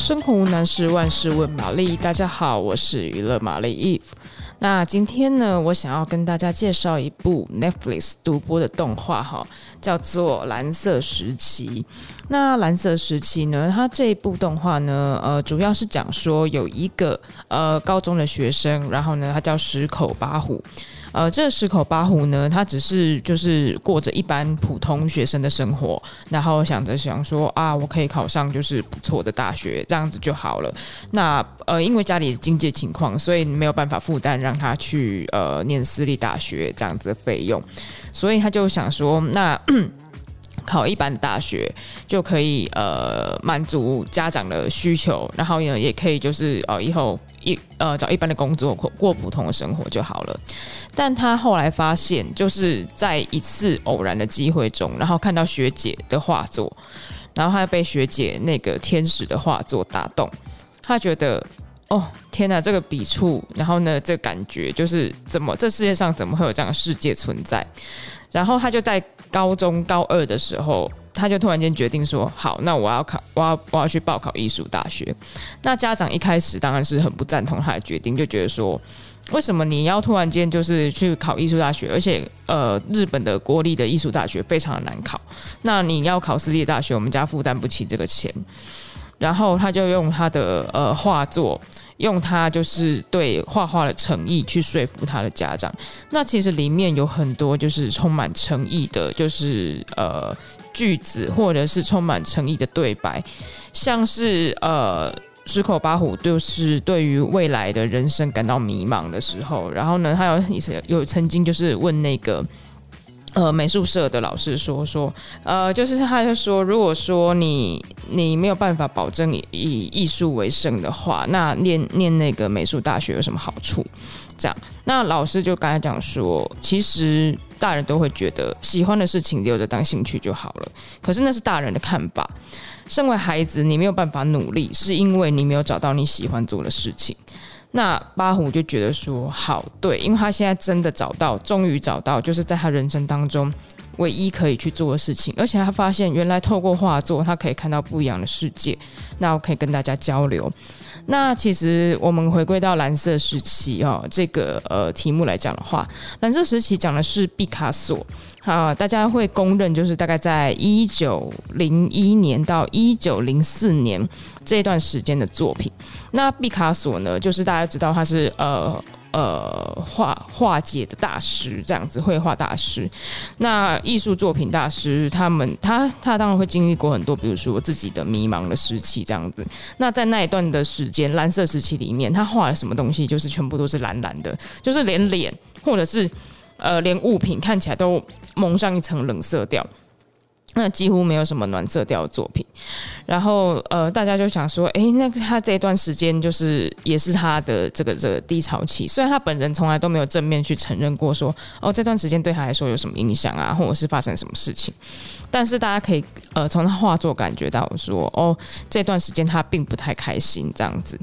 生活无难事，万事问玛丽。大家好，我是娱乐玛丽 Eve。那今天呢，我想要跟大家介绍一部 Netflix 独播的动画，哈，叫做《蓝色时期》。那《蓝色时期》呢，它这一部动画呢，呃，主要是讲说有一个呃高中的学生，然后呢，他叫石口八虎。呃，这十口八虎呢，他只是就是过着一般普通学生的生活，然后想着想说啊，我可以考上就是不错的大学，这样子就好了。那呃，因为家里的经济情况，所以没有办法负担让他去呃念私立大学这样子的费用，所以他就想说那。考一般的大学就可以呃满足家长的需求，然后呢也可以就是呃以后一呃找一般的工作过过普通的生活就好了。但他后来发现，就是在一次偶然的机会中，然后看到学姐的画作，然后他被学姐那个天使的画作打动，他觉得哦天哪，这个笔触，然后呢这感觉就是怎么这世界上怎么会有这样的世界存在？然后他就在高中高二的时候，他就突然间决定说：“好，那我要考，我要我要去报考艺术大学。”那家长一开始当然是很不赞同他的决定，就觉得说：“为什么你要突然间就是去考艺术大学？而且呃，日本的国立的艺术大学非常的难考，那你要考私立大学，我们家负担不起这个钱。”然后他就用他的呃画作。用他就是对画画的诚意去说服他的家长。那其实里面有很多就是充满诚意的，就是呃句子，或者是充满诚意的对白，像是呃石口八虎就是对于未来的人生感到迷茫的时候，然后呢，他有有曾经就是问那个。呃，美术社的老师说说，呃，就是他就说，如果说你你没有办法保证以以艺术为生的话，那念念那个美术大学有什么好处？这样，那老师就刚才讲说，其实大人都会觉得喜欢的事情留着当兴趣就好了，可是那是大人的看法。身为孩子，你没有办法努力，是因为你没有找到你喜欢做的事情。那八虎就觉得说好，对，因为他现在真的找到，终于找到，就是在他人生当中唯一可以去做的事情，而且他发现原来透过画作，他可以看到不一样的世界，那我可以跟大家交流。那其实我们回归到蓝色时期哦，这个呃题目来讲的话，蓝色时期讲的是毕卡索。啊，大家会公认，就是大概在一九零一年到一九零四年这段时间的作品。那毕卡索呢，就是大家知道他是呃呃画画界的大师，这样子绘画大师。那艺术作品大师，他们他他当然会经历过很多，比如说自己的迷茫的时期这样子。那在那一段的时间，蓝色时期里面，他画了什么东西，就是全部都是蓝蓝的，就是连脸或者是。呃，连物品看起来都蒙上一层冷色调，那几乎没有什么暖色调的作品。然后，呃，大家就想说，诶，那他这段时间就是也是他的这个这个低潮期。虽然他本人从来都没有正面去承认过说，哦，这段时间对他来说有什么影响啊，或者是发生什么事情。但是大家可以呃从他画作感觉到说，哦，这段时间他并不太开心这样子。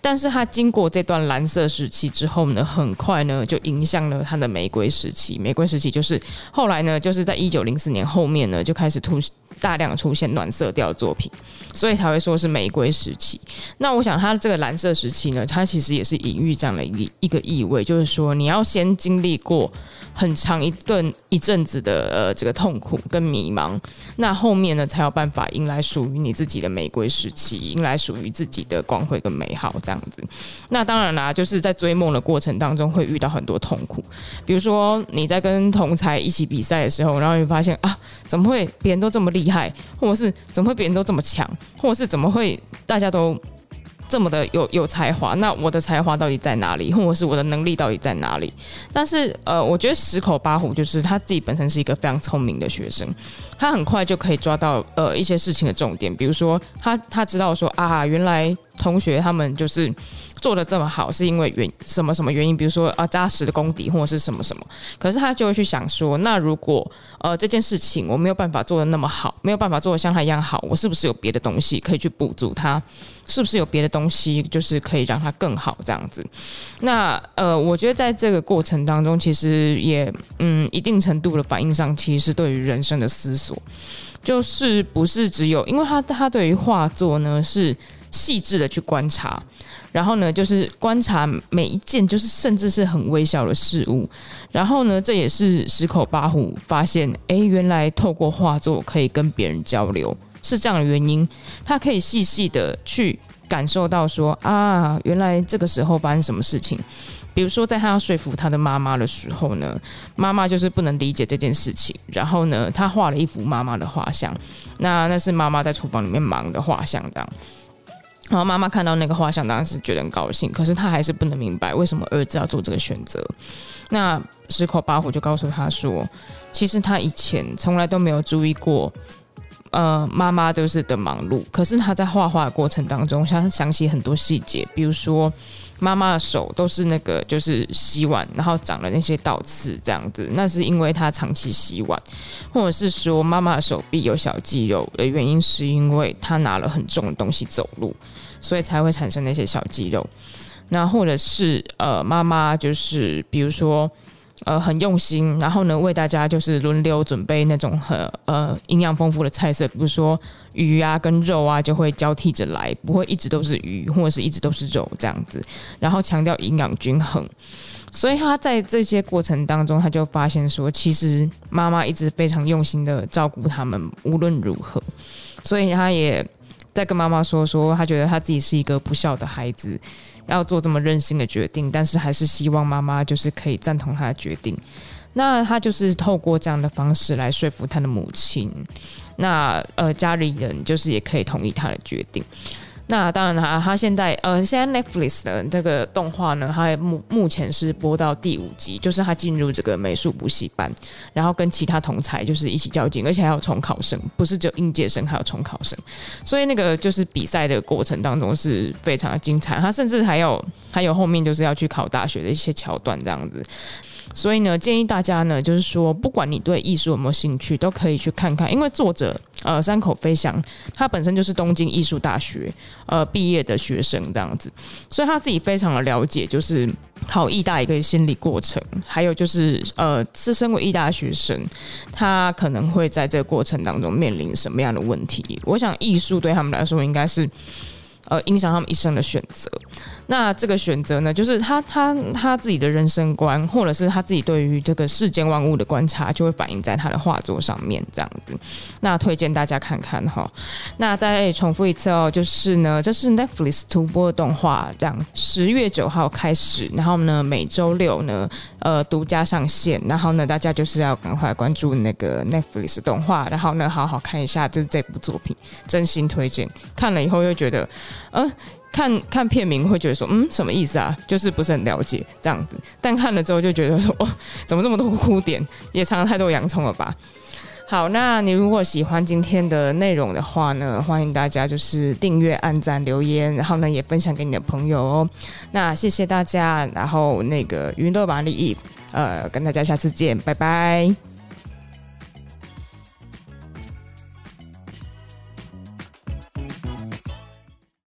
但是他经过这段蓝色时期之后呢，很快呢就迎向了他的玫瑰时期。玫瑰时期就是后来呢，就是在一九零四年后面呢就开开始突大量出现暖色调作品，所以才会说是玫瑰时期。那我想它这个蓝色时期呢，它其实也是隐喻这样的一一个意味，就是说你要先经历过很长一段一阵子的呃这个痛苦跟迷茫，那后面呢才有办法迎来属于你自己的玫瑰时期，迎来属于自己的光辉跟美好这样子。那当然啦，就是在追梦的过程当中会遇到很多痛苦，比如说你在跟同才一起比赛的时候，然后你发现啊，怎么会别人都这么厉害，或者是怎么会别人都这么强，或者是怎么会大家都。这么的有有才华，那我的才华到底在哪里，或者是我的能力到底在哪里？但是呃，我觉得十口八虎就是他自己本身是一个非常聪明的学生，他很快就可以抓到呃一些事情的重点，比如说他他知道说啊，原来同学他们就是。做得这么好，是因为原什么什么原因？比如说啊，扎实的功底或者是什么什么。可是他就会去想说，那如果呃这件事情我没有办法做得那么好，没有办法做得像他一样好，我是不是有别的东西可以去补足他？是不是有别的东西就是可以让他更好这样子？那呃，我觉得在这个过程当中，其实也嗯一定程度的反映上，其实是对于人生的思索，就是不是只有因为他他对于画作呢是。细致的去观察，然后呢，就是观察每一件，就是甚至是很微小的事物。然后呢，这也是十口八虎发现，哎，原来透过画作可以跟别人交流，是这样的原因。他可以细细的去感受到说，啊，原来这个时候发生什么事情。比如说，在他要说服他的妈妈的时候呢，妈妈就是不能理解这件事情。然后呢，他画了一幅妈妈的画像，那那是妈妈在厨房里面忙的画像，这样。然后妈妈看到那个画像，当时觉得很高兴，可是她还是不能明白为什么儿子要做这个选择。那十口八虎就告诉她说，其实他以前从来都没有注意过。呃，妈妈都是的忙碌，可是她在画画的过程当中，想想起很多细节，比如说妈妈的手都是那个就是洗碗，然后长了那些倒刺这样子，那是因为她长期洗碗，或者是说妈妈的手臂有小肌肉的原因，是因为她拿了很重的东西走路，所以才会产生那些小肌肉。那或者是呃，妈妈就是比如说。呃，很用心，然后呢，为大家就是轮流准备那种很呃营养丰富的菜色，比如说鱼啊跟肉啊就会交替着来，不会一直都是鱼或者是一直都是肉这样子，然后强调营养均衡。所以他在这些过程当中，他就发现说，其实妈妈一直非常用心的照顾他们，无论如何，所以他也。在跟妈妈说说，他觉得他自己是一个不孝的孩子，要做这么任性的决定，但是还是希望妈妈就是可以赞同他的决定。那他就是透过这样的方式来说服他的母亲，那呃家里人就是也可以同意他的决定。那当然哈，他现在呃，现在 Netflix 的这个动画呢，它目目前是播到第五集，就是他进入这个美术补习班，然后跟其他同才就是一起较劲，而且还有重考生，不是只有应届生，还有重考生，所以那个就是比赛的过程当中是非常的精彩，他甚至还有还有后面就是要去考大学的一些桥段这样子。所以呢，建议大家呢，就是说，不管你对艺术有没有兴趣，都可以去看看。因为作者呃山口飞翔，他本身就是东京艺术大学呃毕业的学生这样子，所以他自己非常的了解，就是考艺大一个心理过程，还有就是呃，自身为艺大学生，他可能会在这个过程当中面临什么样的问题。我想，艺术对他们来说，应该是。呃，影响他们一生的选择。那这个选择呢，就是他他他自己的人生观，或者是他自己对于这个世间万物的观察，就会反映在他的画作上面，这样子。那推荐大家看看哈。那再重复一次哦，就是呢，这是 Netflix 独播的动画，这样十月九号开始，然后呢，每周六呢，呃，独家上线。然后呢，大家就是要赶快关注那个 Netflix 动画，然后呢，好好看一下就是这部作品，真心推荐。看了以后又觉得。嗯，看看片名会觉得说，嗯，什么意思啊？就是不是很了解这样子。但看了之后就觉得说，哦，怎么这么多污点？也藏了太多洋葱了吧？好，那你如果喜欢今天的内容的话呢，欢迎大家就是订阅、按赞、留言，然后呢也分享给你的朋友哦。那谢谢大家，然后那个娱乐玛丽呃，跟大家下次见，拜拜。